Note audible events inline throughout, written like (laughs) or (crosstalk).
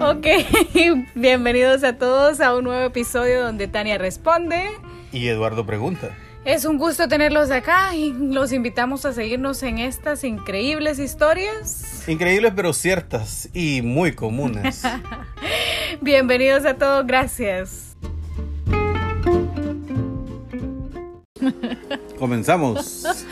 Ok, (laughs) bienvenidos a todos a un nuevo episodio donde Tania responde. Y Eduardo pregunta. Es un gusto tenerlos acá y los invitamos a seguirnos en estas increíbles historias. Increíbles pero ciertas y muy comunes. (laughs) Bienvenidos a todos, gracias. Comenzamos. (laughs)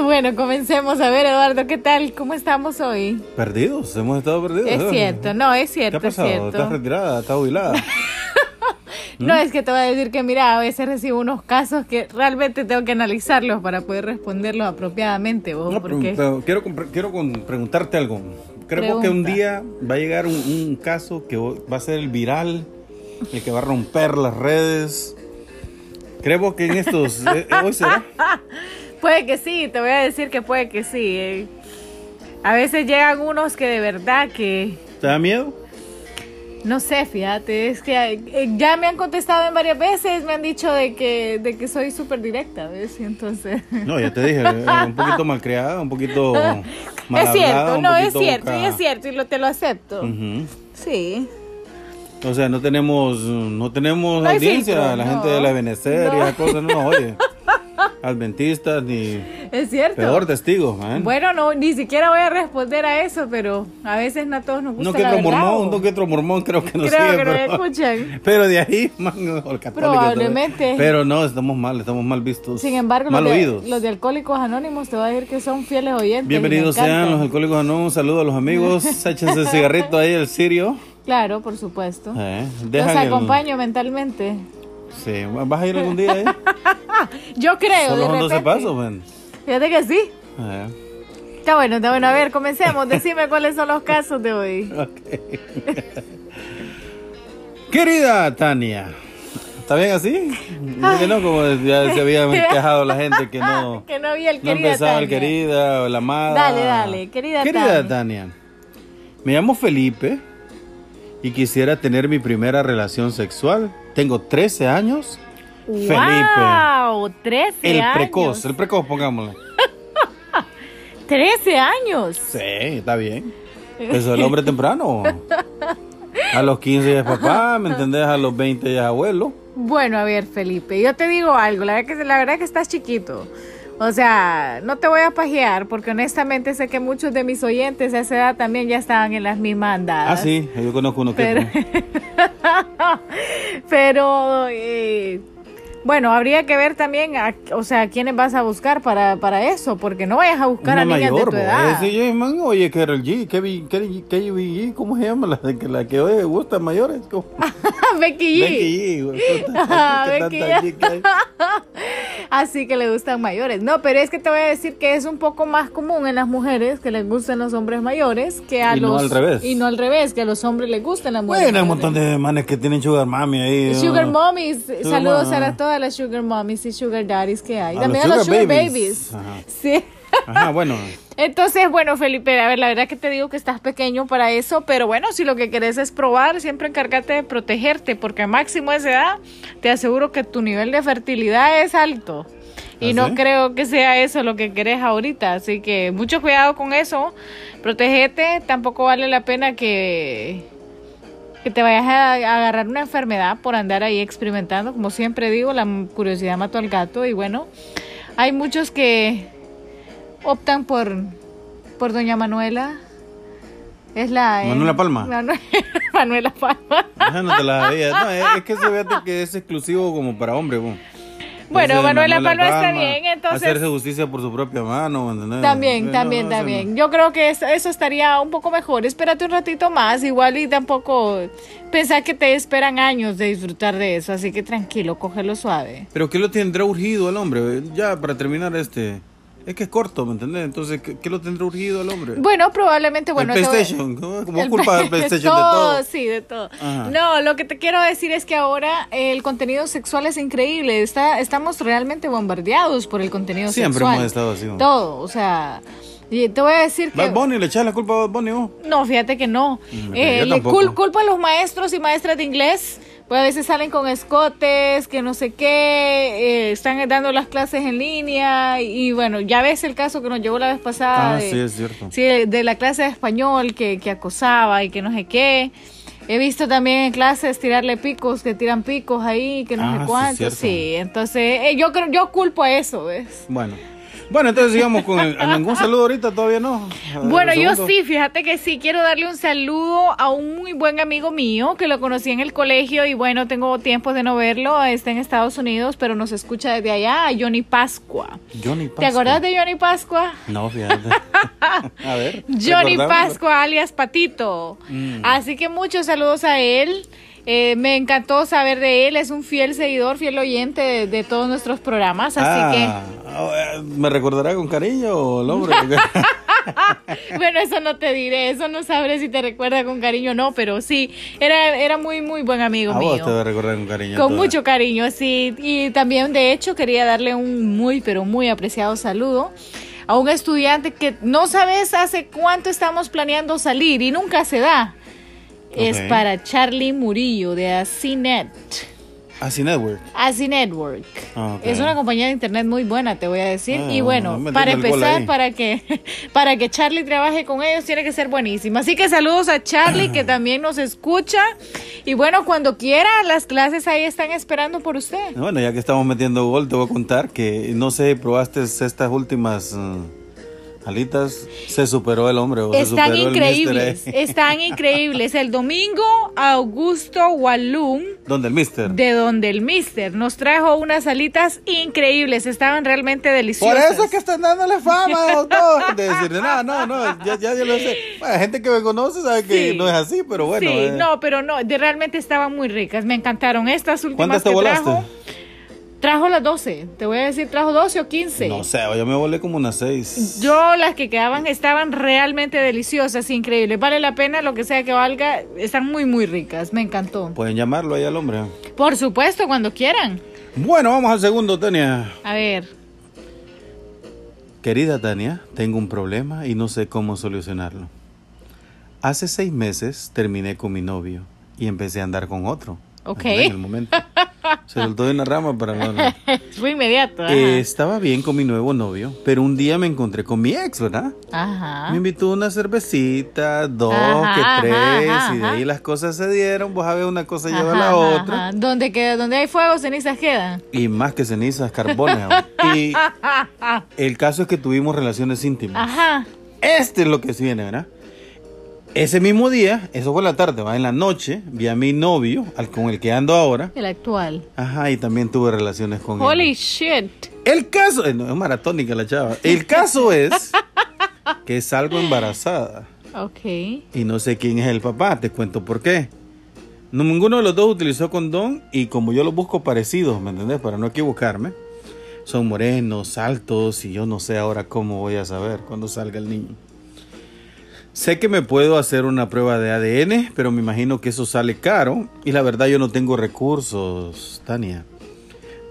(laughs) Bueno, comencemos. A ver, Eduardo, ¿qué tal? ¿Cómo estamos hoy? Perdidos, hemos estado perdidos. Es ¿eh? cierto, no, es cierto. ¿Qué ha pasado? Es cierto. ¿Estás retirada? ¿Estás jubilada? (laughs) No, es que te voy a decir que, mira, a veces recibo unos casos que realmente tengo que analizarlos para poder responderlos apropiadamente. ¿vos? No, pero- porque... pero quiero, quiero preguntarte algo. Creo que un día va a llegar un, un caso que va a ser el viral, el que va a romper las redes. Creo que en estos... eh, ¿Hoy será? (laughs) Puede que sí, te voy a decir que puede que sí. eh. A veces llegan unos que de verdad que... ¿Te da miedo? No sé, fíjate, es que eh, ya me han contestado en varias veces, me han dicho de que, de que soy súper directa, ¿ves? Y entonces... (laughs) No, ya te dije, eh, un poquito malcriada, un poquito (laughs) mal es cierto, hablada, no, es cierto, boca- y es cierto, y lo, te lo acepto. Sí. O sea, no tenemos, no tenemos No audiencia, filtro, la no. gente de la Benecer y esas cosas no nos oye. (laughs) Adventistas ni Es cierto. peor testigos, ¿eh? Bueno, no, ni siquiera voy a responder a eso, pero a veces no a todos nos gusta no que otro mormón, ¿o? no que otro mormón creo que no Creo sigue, que no pero, escuchan. (laughs) pero de ahí, man, Probablemente. Pero no, estamos mal, estamos mal vistos. Sin embargo, mal los de, oídos. los de Alcohólicos Anónimos te voy a decir que son fieles oyentes. Bienvenidos sean los alcohólicos anónimos, un saludo a los amigos, (laughs) échense el cigarrito ahí, el sirio. Claro, por supuesto. Eh, Los el- acompaño mentalmente. Sí, ¿vas a ir algún día ahí? (laughs) Yo creo, Solo de son 12 repente. pasos, man. Fíjate que sí. Eh, Está bueno, está bueno. A ver, comencemos. (laughs) Decime cuáles son los casos de hoy. Querida Tania, ¿está bien así? (laughs) Dice que no, como ya se había quejado la gente que no, que no había el no querida empezaba el Tania. querida o la amada. Dale, dale, querida Querida Tania. Tania, me llamo Felipe y quisiera tener mi primera relación sexual. Tengo 13 años. Felipe. ¡Wow! 13 El años. precoz, el precoz, pongámosle. (laughs) 13 años. Sí, está bien. Eso es el hombre temprano. (laughs) A los 15 ya es papá, ¿me entendés? A los 20 ya es abuelo. Bueno, a ver, Felipe, yo te digo algo, la verdad que, la verdad que estás chiquito. O sea, no te voy a pajear porque honestamente sé que muchos de mis oyentes a esa edad también ya estaban en las mismas andadas. Ah, sí, yo conozco uno que... Pero, (laughs) pero eh, bueno, habría que ver también, a- o sea, quiénes vas a buscar para, para eso, porque no vayas a buscar Una a niñas mayor, de tu bo. edad. Ese man, oye, Carol G, Kevin, Kevin, Kevin ¿cómo se llama? (laughs) La, que- la que hoy gusta mayores. (laughs) Becky G. Becky G. (laughs) Ah, ¿Qué Becky G. Así que le gustan mayores. No, pero es que te voy a decir que es un poco más común en las mujeres que les gustan los hombres mayores que a Y no los. al revés. Y no al revés, que a los hombres les gustan las mujeres. Bueno, hay un montón de manes que tienen sugar mami ahí. Sugar ¿no? mommies, saludos a todas las sugar mommies y sugar daddies que hay. A También los a los sugar babies. babies. Ajá. Sí. Ajá, bueno. (laughs) Entonces, bueno, Felipe, a ver, la verdad que te digo que estás pequeño para eso, pero bueno, si lo que querés es probar, siempre encárgate de protegerte, porque a máximo de esa edad, te aseguro que tu nivel de fertilidad es alto. Y ¿Ah, no sí? creo que sea eso lo que querés ahorita, así que mucho cuidado con eso, protegete, tampoco vale la pena que, que te vayas a, agarrar una enfermedad por andar ahí experimentando, como siempre digo, la curiosidad mató al gato y bueno, hay muchos que optan por, por doña Manuela. Es la... eh, Manuela Palma. Manu- (laughs) Manuela Palma. Esa no te la veía. No, es, es que se ve que es exclusivo como para hombre, bo. Bueno, Ese de Manuela Palma está bien, entonces- Hacerse justicia por su propia mano. También, No, también, no, también. no. Yo creo que eso, eso estaría un poco mejor. Espérate un ratito más, igual y tampoco pensar que te esperan años de disfrutar de eso. Así que tranquilo, cógelo suave. Pero ¿qué lo tendrá urgido al hombre? Ya, para terminar este... Es que es corto, ¿me entendés? Entonces, ¿qué, qué lo tendrá urgido al hombre? Bueno, probablemente, bueno. el PlayStation, ¿cómo como culpa del (laughs) play- PlayStation de todo? Sí, de todo. Ajá. No, lo que te quiero decir es que ahora el contenido sexual es increíble. Está, estamos realmente bombardeados por el contenido Siempre sexual. hemos estado así. ¿no? Todo, o sea, y te voy a decir que... Bad Bunny, le echas la culpa a Bad Bunny, vos? No, fíjate que no. Mm, Eh, le cul- culpa a los maestros y maestras de inglés. Pues a veces salen con escotes, que no sé qué, eh, están dando las clases en línea y bueno, ya ves el caso que nos llevó la vez pasada. Ah, de- sí, es cierto. Sí, de, la clase de español que, que acosaba y que no sé qué. He visto también en clases tirarle picos, que tiran picos ahí, que no Ah, sé sí, cuántos. cierto. Sí, entonces eh, yo creo, yo culpo a eso, ¿ves? Bueno. Bueno, entonces sigamos con el, ningún saludo ahorita, todavía no. Bueno, yo sí, fíjate que sí, quiero darle un saludo a un muy buen amigo mío que lo conocí en el colegio y bueno, tengo tiempo de no verlo, está en Estados Unidos, pero nos escucha desde allá, a Johnny Pascua. Johnny ¿Te acordás de Johnny Pascua? No, fíjate. (laughs) a ver. Johnny. Pascua, alias Patito. Mm. Así que muchos saludos a él. Eh, me encantó saber de él, es un fiel seguidor, fiel oyente de, de todos nuestros programas, así Ah, ah, ¿Me recordará con cariño el hombre? Que, (laughs) bueno, eso no te diré, eso no sabré si te recuerda con cariño o no, pero sí, era, era muy, muy buen amigo a vos mío. te va a recordar con cariño. Con mucho cariño, sí. Y también, de hecho, quería darle un muy, pero muy apreciado saludo a un estudiante que no sabes hace cuánto estamos planeando salir y nunca se da. Es para Charlie Murillo de Asinet. Así Network. Network. Ah. Es una compañía de internet muy buena, te voy a decir. Ah, y bueno, para empezar, para que, (laughs) para que Charlie trabaje con ellos, tiene que ser buenísimo. Así que saludos a Charlie, que también nos escucha. Y bueno, cuando quiera, las clases ahí están esperando por usted. Bueno, ya que estamos metiendo gol, te voy a contar que no sé, probaste estas últimas mm, alitas, se superó el hombre. o se Están superó increíbles, eh. están (laughs) increíbles. El domingo, Augusto Walum, ¿Dónde el mister? de donde el Mister, nos trajo unas alitas increíbles. Estaban realmente Por deliciosas. eso es que están dándole fama, doctor. De decir, no, no, no, ya, ya, ya lo sé. Bueno, gente que me conoce sabe que Sí. no es así, pero bueno. sí, eh. no, pero no, de, realmente estaban muy ricas. Me encantaron. Estas últimas ¿Cuántas te que volaste? trajo, trajo las 12. Te voy a decir, trajo 12 o 15. No sé, yo me volé como unas seis. Yo las que quedaban estaban realmente deliciosas, increíbles. Vale la pena lo que sea que valga. Están muy, muy ricas. Me encantó. Pueden llamarlo ahí al hombre. Por supuesto, cuando quieran. Bueno, vamos al segundo, Tania. A ver. Querida Tania, tengo un problema y no sé cómo solucionarlo. Hace seis meses terminé con mi novio y empecé a andar con otro. Ok. En el momento. (laughs) Se soltó de una rama para no hablar. (laughs) Fue inmediato. Eh, estaba bien con mi nuevo novio, pero un día me encontré con mi ex, ¿verdad? Ajá. Me invitó una cervecita, dos, Ajá, que tres, ajá, y de ahí las cosas se dieron, a ver una cosa lleva a la otra. Donde, queda, donde hay fuego, cenizas quedan. Y más que cenizas, carbones. (laughs) y el caso es que tuvimos relaciones íntimas. Ajá. Este es lo que se viene, ¿verdad? Ese mismo día, eso fue la tarde, va en la noche, vi a mi novio, al con el que ando ahora. El actual. Ajá, y también tuve relaciones con Holy él. shit. El caso, eh, no, es maratónica la chava. El caso es (laughs) que salgo embarazada Ok. y no sé quién es el papá, te cuento por qué. No, ninguno de los dos utilizó condón y como yo los busco parecidos, ¿me entendés? Para no equivocarme. Son morenos, altos y yo no sé ahora cómo voy a saber cuando salga el niño. Sé que me puedo hacer una prueba de ADN, pero me imagino que eso sale caro y la verdad yo no tengo recursos, Tania.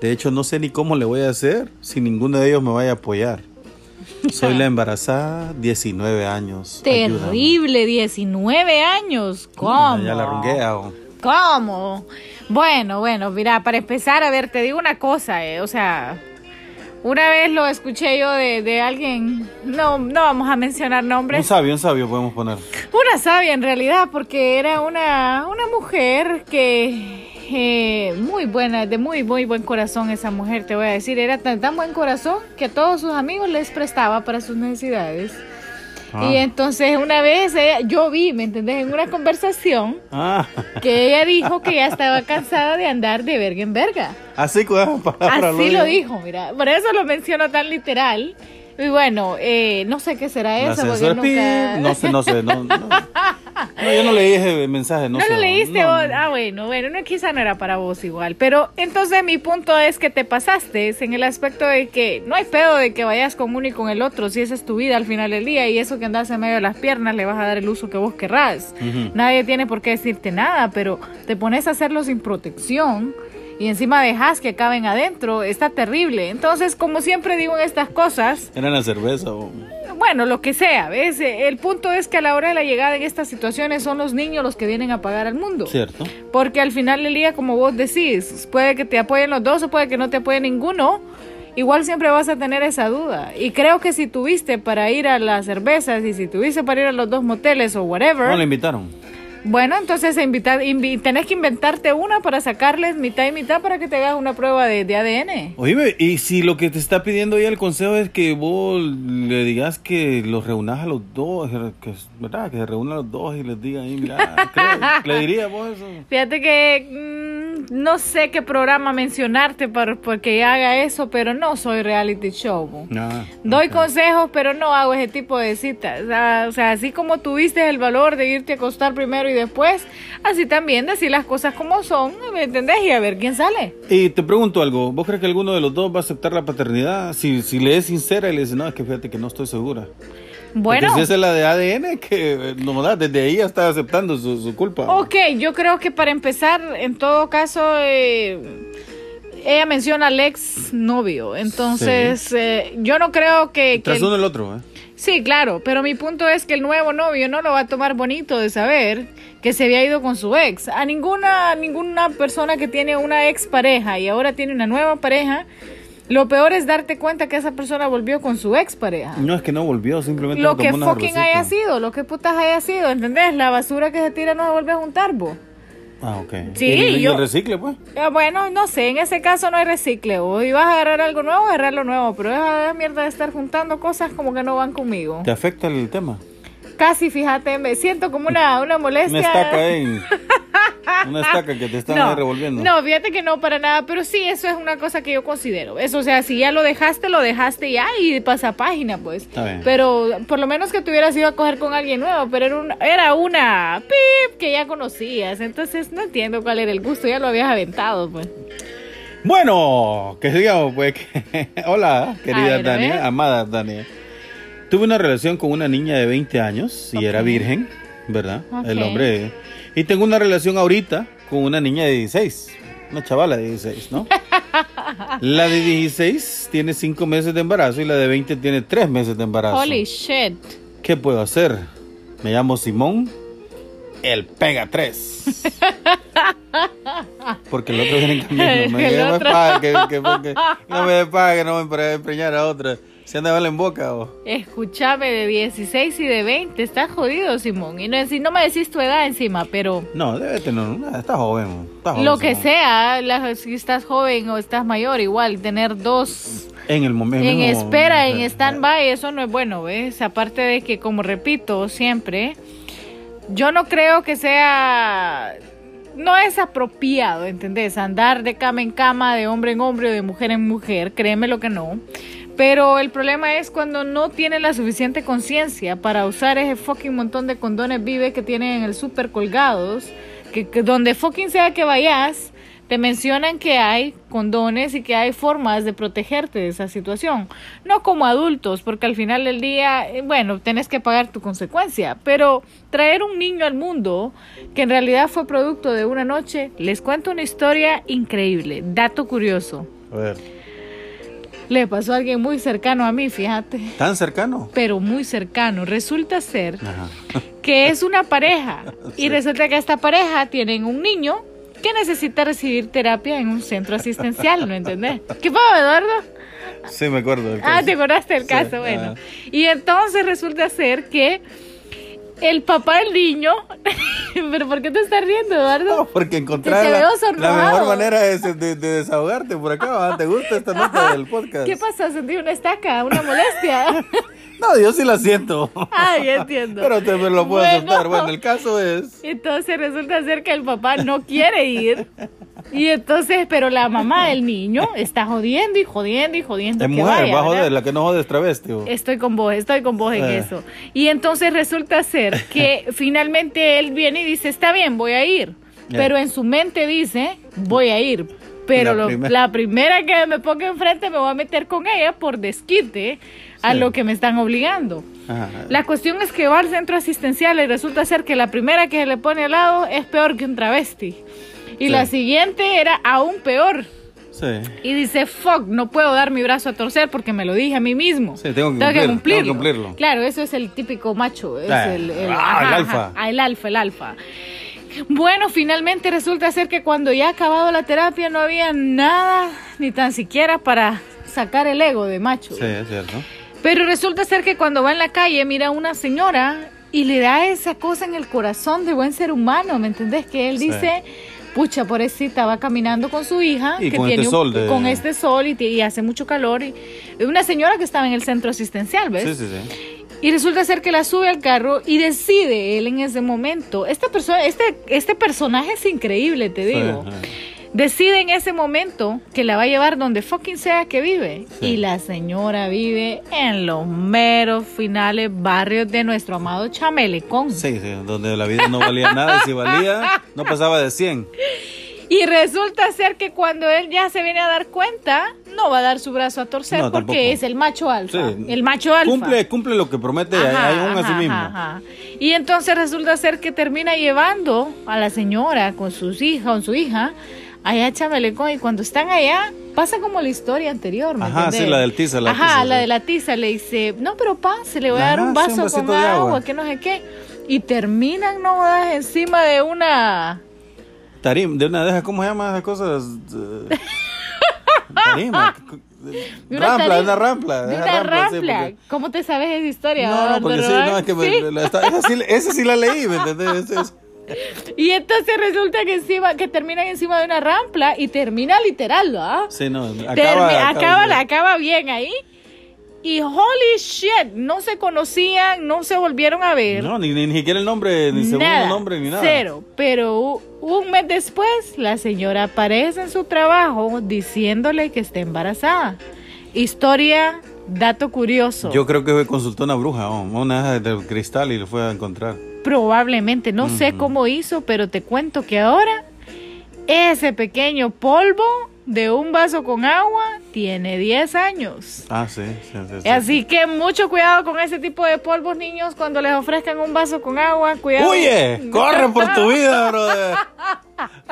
De hecho, no sé ni cómo le voy a hacer si ninguno de ellos me vaya a apoyar. (laughs) Soy la embarazada, 19 años. ayúdame. Terrible, 19 años. ¿Cómo? Ya la ronguea. o- ¿Cómo? Bueno, bueno, mira, para empezar, a ver, te digo una cosa, eh, o sea, una vez lo escuché yo de, de alguien, no, no vamos a mencionar Un nombres, sabio, un sabio podemos poner. una sabia en realidad, porque era una, una mujer que, eh, muy buena, de muy, muy buen corazón esa mujer, te voy a decir, era tan, tan buen corazón que a todos sus amigos les prestaba para sus necesidades. Ah. Y entonces una vez ella- yo vi, ¿me entendés? En una conversación Ah, que ella dijo que ya estaba cansada de andar de verga en verga. así palabra Así lo dijo, mira. Por eso lo menciono tan literal. Y bueno, eh, no sé qué será eso. porque nunca- No sé, no sé. No, no. (laughs) No, yo no leí ese mensaje. No, ¿No sé, lo leíste vos? Ah, bueno, bueno, no, quizá no era para vos igual. Pero entonces mi punto es que te pasaste en el aspecto de que no hay pedo de que vayas con uno y con el otro, si esa es tu vida al final del día y eso que andas en medio de las piernas le vas a dar el uso que vos querrás. Nadie tiene por qué decirte nada, pero te pones a hacerlo sin protección y encima dejas que acaben adentro, está terrible. Entonces, como siempre digo en estas cosas, Era la cerveza. o- bueno, lo que sea, ¿ves? El punto es que a la hora de la llegada en estas situaciones son los niños los que vienen a pagar al mundo. Cierto. Porque al final del día, como vos decís, puede que te apoyen los dos o puede que no te apoye ninguno. Igual siempre vas a tener esa duda. Y creo que si tuviste para ir a las cervezas y si tuviste para ir a los dos moteles o whatever, No le invitaron. Bueno, entonces invitar, invi- tenés que inventarte una para sacarles mitad y mitad para que te hagas una prueba de, de ADN. Oíme, y si lo que te está pidiendo ya el consejo es que vos le digas que los reunas a los dos, que, ¿verdad? Que se reúnan los dos y les diga ahí, mira, ¿qué le diría vos eso? (laughs) Fíjate que mm, no sé qué programa mencionarte para porque haga eso, pero no soy reality show. Ah, Doy consejos, pero no hago ese tipo de citas. O sea, o sea, así como tuviste el valor de irte a acostar primero y después, así también decir las cosas como son, ¿me entendés? Y a ver quién sale. Y te pregunto algo, ¿vos crees que alguno de los dos va a aceptar la paternidad? Si, si le es sincera y le dice, no, es que fíjate que no estoy segura. Bueno, Porque si es la de ADN, que no, desde ahí ya está aceptando su, su culpa. ok, yo creo que para empezar, en todo caso, eh, ella menciona al ex novio. Entonces, eh, yo no creo que... Tras que- uno el otro, ¿eh? Sí, claro, pero mi punto es que el nuevo novio no lo va a tomar bonito de saber que se había ido con su ex. A ninguna, ninguna persona que tiene una ex pareja y ahora tiene una nueva pareja, lo peor es darte cuenta que esa persona volvió con su ex pareja. No es que no volvió, simplemente Lo que fucking haya sido, lo que putas haya sido, ¿entendés? La basura que se tira no se vuelve a juntar, vos. Ah, ok. Sí, ¿Y yo- el recicle, pues? Eh, Bueno, no sé, en ese caso no hay recicle. O ibas a agarrar algo nuevo, agarrar lo nuevo. Pero esa mierda de estar juntando cosas como que no van conmigo. ¿Te afecta el tema? Casi, fíjate, me siento como una, una (laughs) molestia. Estaca ahí. (laughs) (laughs) Una estaca que te están ahí revolviendo. No, fíjate que no para nada, pero sí, eso es una cosa que yo considero. Eso, o sea, si ya lo dejaste, lo dejaste ya y pasa página, pues. Está bien. Pero por lo menos que te hubieras ido a coger con alguien nuevo, pero era una, era una pip que ya conocías. Entonces no entiendo cuál era el gusto, ya lo habías aventado, pues. Bueno, que digamos, pues que... (laughs) Hola, querida ver, Dania, amada Dania. Tuve una relación con una niña de 20 años y era virgen, ¿verdad? El Ok. hombre. Y tengo una relación ahorita con una niña de 16. Una chavala de 16, ¿no? (laughs) La de 16 tiene 5 meses de embarazo y la de 20 tiene 3 meses de embarazo. Holy shit. ¿Qué puedo hacer? Me llamo Simón, el Pega 3. (laughs) Porque el otro viene (laughs) cambiando. Me, El que no me pague, que, que- no me pague, no me pre- preñar a otra. Se anda en boca. o. Escúchame, de 16 y de 20, estás jodido, Simón. Y no, si no me decís tu edad encima, pero No, debe tener una. Está joven. Está joven, lo que sea, la- si estás joven o estás mayor, igual, tener dos En el momento. en mismo- espera, en stand-by, eso no es bueno, ¿ves? Aparte de que, como repito siempre, yo no creo que sea... No es apropiado, ¿entendés? Andar de cama en cama, de hombre en hombre o de mujer en mujer, créeme lo que no. Pero el problema es cuando no tienen la suficiente conciencia para usar ese fucking montón de condones vive que tienen en el super colgados, que, que donde fucking sea que vayas, te mencionan que hay condones y que hay formas de protegerte de esa situación. No como adultos, porque al final del día, eh, bueno, tenés que pagar tu consecuencia, pero traer un niño al mundo que en realidad fue producto de una noche, les cuento una historia increíble, dato curioso. A ver. Le pasó a alguien muy cercano a mí, fíjate, ¿Tan cercano? pero muy cercano. Resulta ser Ajá. que es una pareja (laughs) y resulta que esta pareja tienen un niño que necesita recibir terapia en un centro asistencial, ¿no entendés? ¿Qué pasó, Eduardo? Sí, me acuerdo. del Ah, caso. ¿te acordaste del Sí, caso? Bueno. ah. Y entonces resulta ser que el papá del niño... (laughs) ¿Pero por qué te estás riendo, Eduardo? No, porque encontrar Te la, la mejor manera es de, de desahogarte por acá. ¿Te gusta esta nota del podcast? ¿Qué pasa? ¿Sentí una estaca? ¿Una molestia? (laughs) No, yo sí la siento. ah, ya entiendo. Pero te me lo puedo Bueno. aceptar. Bueno, el caso es. Entonces resulta ser que el papá no quiere ir. Y entonces, pero la mamá del niño está jodiendo y jodiendo y jodiendo. Es que mujer, vaya, va a joder. ¿verdad? La que no jode es travesti. Estoy con vos, estoy con vos en Eh. eso. Y entonces resulta ser que (laughs) finalmente él viene y dice, está bien, voy a ir. Eh. Pero en su mente dice, voy a ir. Pero La lo- primer- la primera que me ponga enfrente me voy a meter con ella por desquite a Sí. lo que me están obligando. Ajá. La cuestión es que va al centro asistencial y resulta ser que la primera que se le pone al lado es peor que un travesti. Y Sí. la siguiente era aún peor. Sí. Y dice, fuck, no puedo dar mi brazo a torcer porque me lo dije a mí mismo. Sí, tengo que cumplir, tengo que cumplirlo. Claro, eso es el típico macho. Es el, el- ah, el alfa. ah, el alfa, el alfa. Bueno, finalmente resulta ser que cuando ya ha acabado la terapia no había nada, ni tan siquiera para sacar el ego de macho. Sí, es cierto. Pero resulta ser que cuando va en la calle mira a una señora y le da esa cosa en el corazón de buen ser humano, ¿me entendés? Que él Sí. dice, pucha, pobrecita, va caminando con su hija, Y que con tiene este un- sol de- con este sol y hace mucho calor, y una señora que estaba en el centro asistencial, ¿ves? Sí, sí, sí. Y resulta ser que la sube al carro y decide él en ese momento. Esta persona, este, este personaje es increíble, te digo. Sí, sí. Decide en ese momento que la va a llevar donde fucking sea que vive. Sí. Y la señora vive en los meros finales barrios de nuestro amado Chamelecón. Sí, sí, donde la vida no valía nada y si valía, no pasaba de 100. Y resulta ser que cuando él ya se viene a dar cuenta, no va a dar su brazo a torcer No, porque tampoco. es el macho alfa. Sí. El macho alfa. Cumple, cumple lo que promete Ajá, a sí mismo. ajá. Y entonces resulta ser que termina llevando a la señora con sus hijas, con su hija, allá a Chamelecón. Y cuando están allá, pasa como la historia anterior, ¿me Ajá, entendés? sí, la del tiza, la Ajá, tiza, la de la tiza. Le dice, no, pero pase, le voy a dar un sí, un vaso con agua, agua. que no sé qué. Y terminan, no encima de una... Tarim, de una de esas, ¿cómo se llaman esas cosas? (laughs) Tarima. De una Rampla, de una rampla. De esa una rampla, sí, rampla. porque- ¿Cómo te sabes esa historia? No, no, porque sí, no, es que me- la- esa, sí, esa sí la leí, ¿me entendés? Es- Y entonces resulta que encima, que terminan encima de una rampla y termina literal, ¿ah? Sí, no, Termi- acaba, acaba, la- acaba bien ahí. Y holy shit, no se conocían, no se volvieron a ver. No, ni, ni, ni siquiera el nombre, ni segundo nada, nombre, ni nada. Cero. Pero un mes después, la señora aparece en su trabajo diciéndole que está embarazada. Historia, dato curioso. Yo creo que consultó a una bruja, una de del cristal y lo fue a encontrar. Probablemente, no sé cómo hizo, pero te cuento que ahora ese pequeño polvo de un vaso con agua tiene 10 años. Ah, sí, sí, sí, sí. Así que mucho cuidado con ese tipo de polvos, niños, cuando les ofrezcan un vaso con agua, cuidado. ¡Huye! ¡Corre por tu vida, (laughs) brother!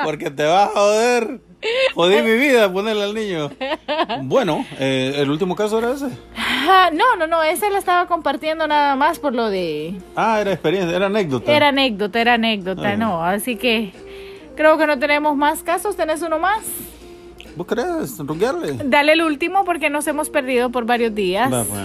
Porque te vas a joder. Jodí mi vida, ponerle al niño. Bueno, eh, el último caso era ese. No, no, no, ese la estaba compartiendo nada más por lo de... Ah, era experiencia, era anécdota. Era anécdota, era anécdota, Ah. no, así que creo que no tenemos más casos, ¿tenés uno más? ¿Vos querés ruguearle? Dale el último porque nos hemos perdido por varios días. Va, pues.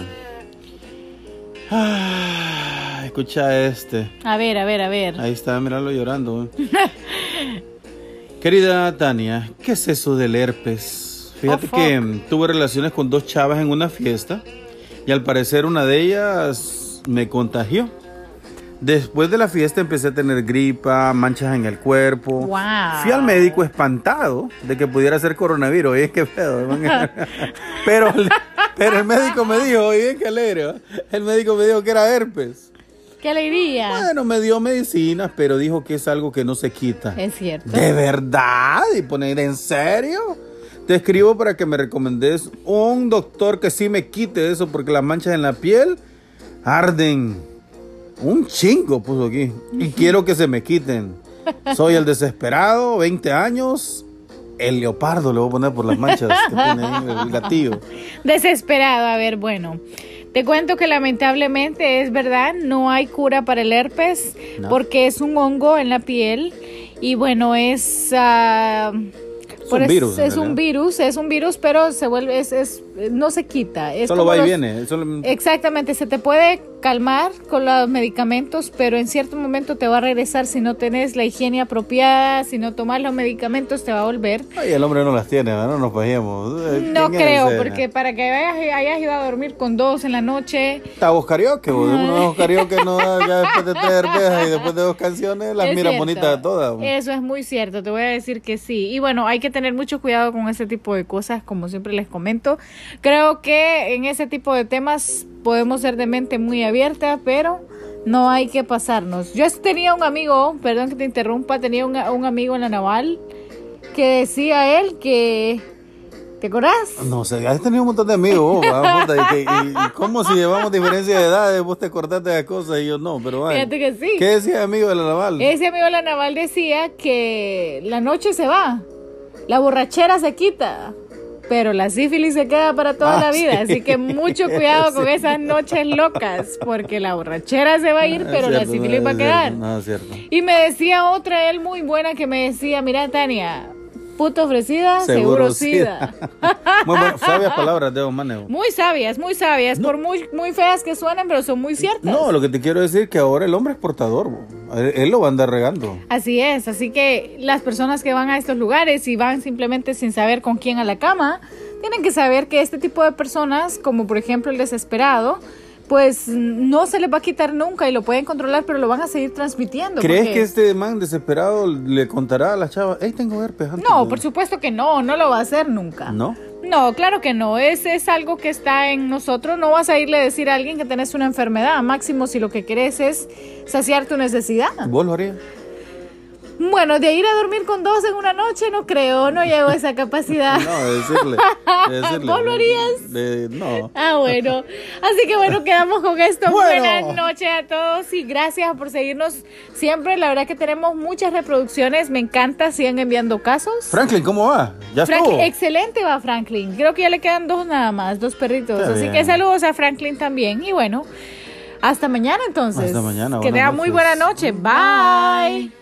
Ah, escucha este. A ver, a ver, a ver. Ahí está, míralo llorando. eh. (laughs) Querida Tania, ¿qué es eso del herpes? Fíjate Oh, que tuve relaciones con dos chavas en una fiesta y al parecer una de ellas me contagió. Después de la fiesta empecé a tener gripa, manchas en el cuerpo. Wow. Fui al médico espantado de que pudiera ser coronavirus. Oye, qué pedo. (laughs) pero, pero el médico me dijo, oye, qué alegre. ¿va? El médico me dijo que era herpes. ¡Qué alegría! Bueno, me dio medicinas, pero dijo que es algo que no se quita. Es cierto. ¿De verdad? ¿Y poner en serio? Te escribo para que me recomendes un doctor que sí me quite eso, porque las manchas en la piel arden. Un chingo puso aquí. Y quiero que se me quiten. Soy el desesperado, 20 años. El leopardo le voy a poner por las manchas que tiene ahí el gatillo. (laughs) Desesperado, a ver, bueno. Te cuento que lamentablemente es verdad, no hay cura para el herpes No. porque es un hongo en la piel y bueno, es... por un es- virus, en Es un virus, es un virus, pero se vuelve, es, es- no se quita. Es Solo va y los- viene. solo- Exactamente, se te puede calmar con los medicamentos, pero en cierto momento te va a regresar si no tenés la higiene apropiada, si no tomas los medicamentos te va a volver. Ay, el hombre no las tiene, ¿verdad? no nos fallemos. No creo, porque para que hayas, hayas ido a dormir con dos en la noche, Está vos karaoke, vos. uno de no ya (laughs) después de tres cervezas y después de dos canciones las Es mira bonitas todas. Eso es muy cierto, te voy a decir que sí. Y bueno, hay que tener mucho cuidado con ese tipo de cosas, como siempre les comento. Creo que en ese tipo de temas podemos ser de mente muy abierta, pero no hay que pasarnos. Yo tenía un amigo, perdón que te interrumpa, tenía un, un amigo en la naval que decía él que... ¿Te acordás? No sé, has tenido un montón de amigos, vos. Puta, y, y- y cómo si llevamos diferencia de edades, vos te cortaste de cosas y yo no, pero vaya. Fíjate que sí. ¿Qué decía amigo de la naval? Ese amigo de la naval decía que la noche se va, la borrachera se quita, pero la sífilis se queda para toda Ah, la vida. sí. Así que mucho (laughs) cuidado con esas noches locas, porque la borrachera se va a ir, Es pero la sífilis no, va a quedar. No, es cierto. Y me decía otra él muy buena que me decía, mira Tania, Puto ofrecida, seguro, sida. (laughs) muy buenas, sabias palabras de Maneo. Muy sabias, muy sabias, por muy, muy feas que suenen, pero son muy ciertas. No, lo que te quiero decir es que ahora el hombre es portador, bo. Él, lo va a andar regando. Así es, así que las personas que van a estos lugares y van simplemente sin saber con quién a la cama, tienen que saber que este tipo de personas, como por ejemplo el desesperado, pues no se les va a quitar nunca y lo pueden controlar, pero lo van a seguir transmitiendo. ¿Crees porque- que este man desesperado le contará a la chava, hey, tengo herpes antes No, de-"? por supuesto que no, no lo va a hacer nunca. ¿No? No, claro que no. Es, es algo que está en nosotros. No vas a irle a decir a alguien que tenés una enfermedad. Máximo si lo que querés es saciar tu necesidad. ¿Vos lo harías? Bueno, de ir a dormir con dos en una noche no creo, no llego a esa capacidad. (laughs) No, de decirle. de (laughs) decirle ¿Vos lo harías? de- no. Ah, bueno. Así que bueno, quedamos con esto. Bueno. Buenas noches a todos y gracias por seguirnos siempre. La verdad que tenemos muchas reproducciones. Me encanta. Sigan enviando casos. Franklin, ¿cómo va? Ya Frank- estuvo. excelente va Franklin. Creo que ya le quedan dos nada más, dos perritos. Está Así bien. que saludos a Franklin también. Y bueno, hasta mañana entonces. Hasta mañana, Que tengan muy buena noche. Bye.